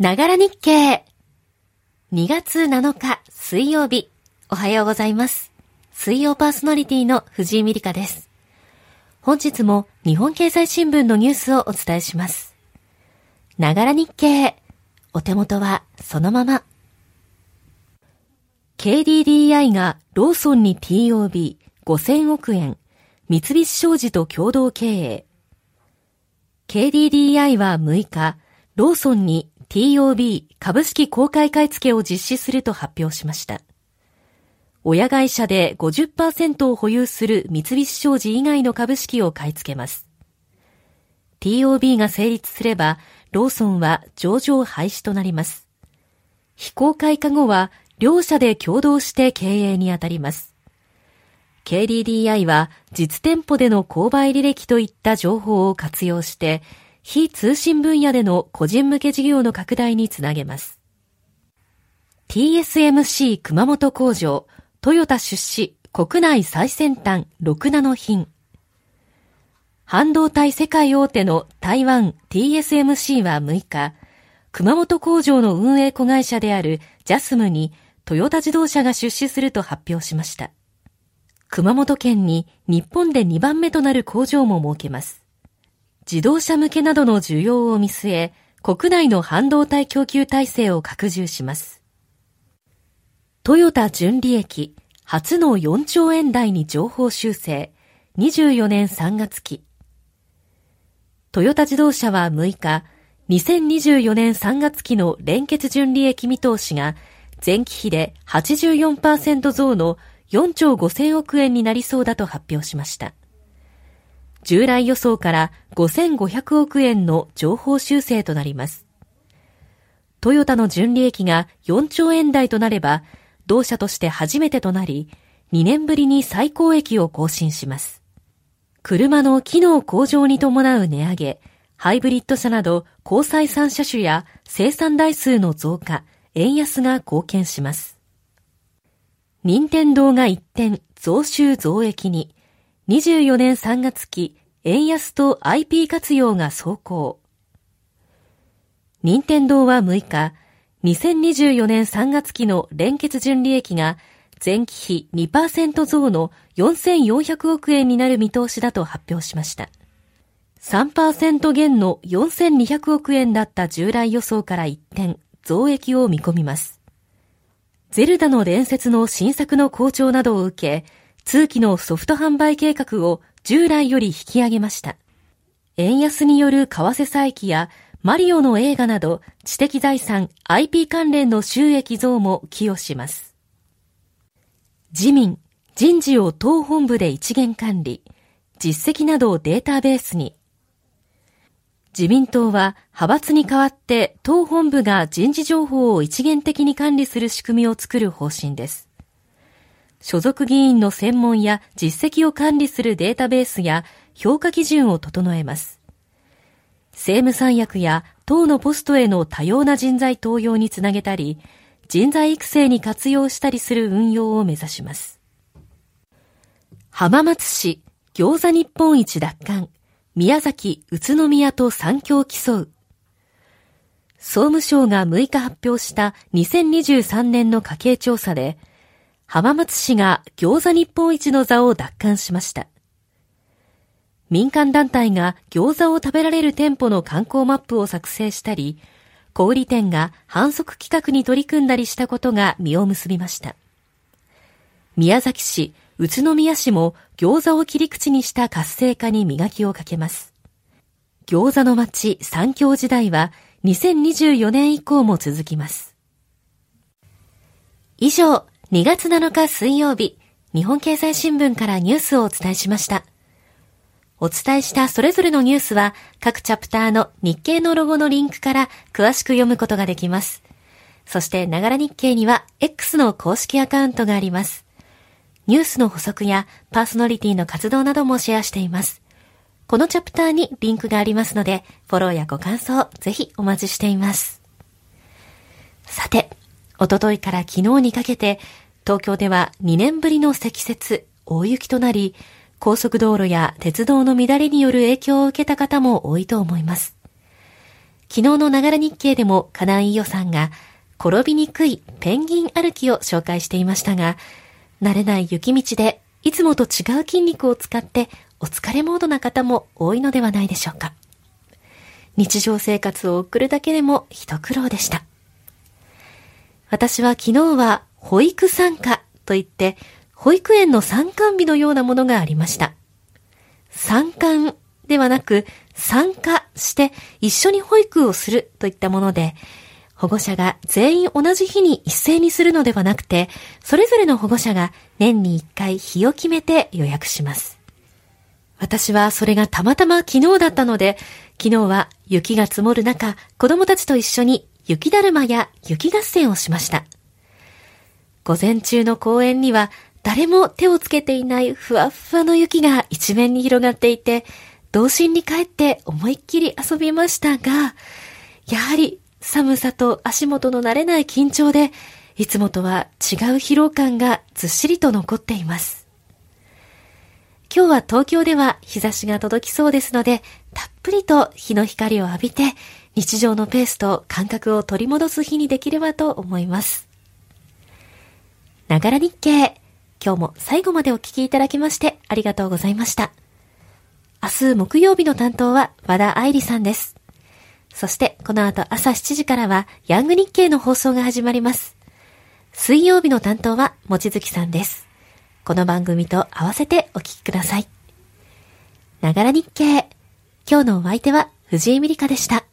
ながら日経。2月7日水曜日。おはようございます。水曜パーソナリティの藤井美里香です。本日も日本経済新聞のニュースをお伝えします。ながら日経。お手元はそのまま。KDDI がローソンに TOB5000 億円、三菱商事と共同経営。KDDI は6日、ローソンに TOB 株式公開買付けを実施すると発表しました。親会社で50%を保有する三菱商事以外の株式を買い付けます。TOB が成立すれば、ローソンは上場廃止となります。非公開化後は、両社で共同して経営に当たります。KDDI は実店舗での購買履歴といった情報を活用して、非通信分野での個人向け事業の拡大につなげます。TSMC 熊本工場、トヨタ出資、国内最先端6ナノ品。半導体世界大手の台湾 TSMC は6日、熊本工場の運営子会社であるジャスムにトヨタ自動車が出資すると発表しました。熊本県に日本で2番目となる工場も設けます。自動車向けなどの需要を見据え、国内の半導体供給体制を拡充します。トヨタ純利益、初の4兆円台に情報修正、24年3月期。トヨタ自動車は6日、2024年3月期の連結純利益見通しが前期比で84%増の4兆5000億円になりそうだと発表しました。従来予想から5500億円の情報修正となります。トヨタの純利益が4兆円台となれば、同社として初めてとなり、2年ぶりに最高益を更新します。車の機能向上に伴う値上げ、ハイブリッド車など高採算車種や生産台数の増加、円安が貢献します。任天堂が一転、増収増益に、24年3月期、円安と IP 活用が走行。任天堂は6日、2024年3月期の連結純利益が前期比2%増の4400億円になる見通しだと発表しました。3%減の4200億円だった従来予想から一転、増益を見込みます。ゼルダの伝説の新作の好調などを受け、通期のソフト販売計画を従来より引き上げました。円安による為替差益やマリオの映画など知的財産 IP 関連の収益増も寄与します。自民、人事を党本部で一元管理、実績などをデータベースに。自民党は派閥に代わって党本部が人事情報を一元的に管理する仕組みを作る方針です。所属議員の専門や実績を管理するデータベースや評価基準を整えます。政務三役や党のポストへの多様な人材登用につなげたり、人材育成に活用したりする運用を目指します。浜松市餃子日本一奪還、宮崎、宇都宮と三強競う。総務省が6日発表した2023年の家計調査で、浜松市が餃子日本一の座を奪還しました。民間団体が餃子を食べられる店舗の観光マップを作成したり、小売店が反則企画に取り組んだりしたことが実を結びました。宮崎市、宇都宮市も餃子を切り口にした活性化に磨きをかけます。餃子の街三京時代は2024年以降も続きます。以上、2月7日水曜日、日本経済新聞からニュースをお伝えしました。お伝えしたそれぞれのニュースは各チャプターの日経のロゴのリンクから詳しく読むことができます。そして、ながら日経には X の公式アカウントがあります。ニュースの補足やパーソナリティの活動などもシェアしています。このチャプターにリンクがありますので、フォローやご感想、ぜひお待ちしています。さて、おとといから昨日にかけて、東京では2年ぶりの積雪、大雪となり、高速道路や鉄道の乱れによる影響を受けた方も多いと思います。昨日のながら日経でも金井伊代さんが転びにくいペンギン歩きを紹介していましたが、慣れない雪道でいつもと違う筋肉を使ってお疲れモードな方も多いのではないでしょうか。日常生活を送るだけでも一苦労でした。私は昨日は保育参加といって、保育園の参観日のようなものがありました。参観ではなく参加して一緒に保育をするといったもので、保護者が全員同じ日に一斉にするのではなくて、それぞれの保護者が年に一回日を決めて予約します。私はそれがたまたま昨日だったので、昨日は雪が積もる中、子供たちと一緒に雪だるまや雪合戦をしました。午前中の公園には誰も手をつけていないふわふわの雪が一面に広がっていて、童心に帰って思いっきり遊びましたが、やはり寒さと足元の慣れない緊張で、いつもとは違う疲労感がずっしりと残っています。今日は東京では日差しが届きそうですので、たっぷりと日の光を浴びて、日常のペースと感覚を取り戻す日にできればと思います。ながら日経。今日も最後までお聞きいただきましてありがとうございました。明日木曜日の担当は和田愛理さんです。そしてこの後朝7時からはヤング日経の放送が始まります。水曜日の担当はもちづきさんです。この番組と合わせてお聞きください。ながら日経。今日のお相手は藤井美里香でした。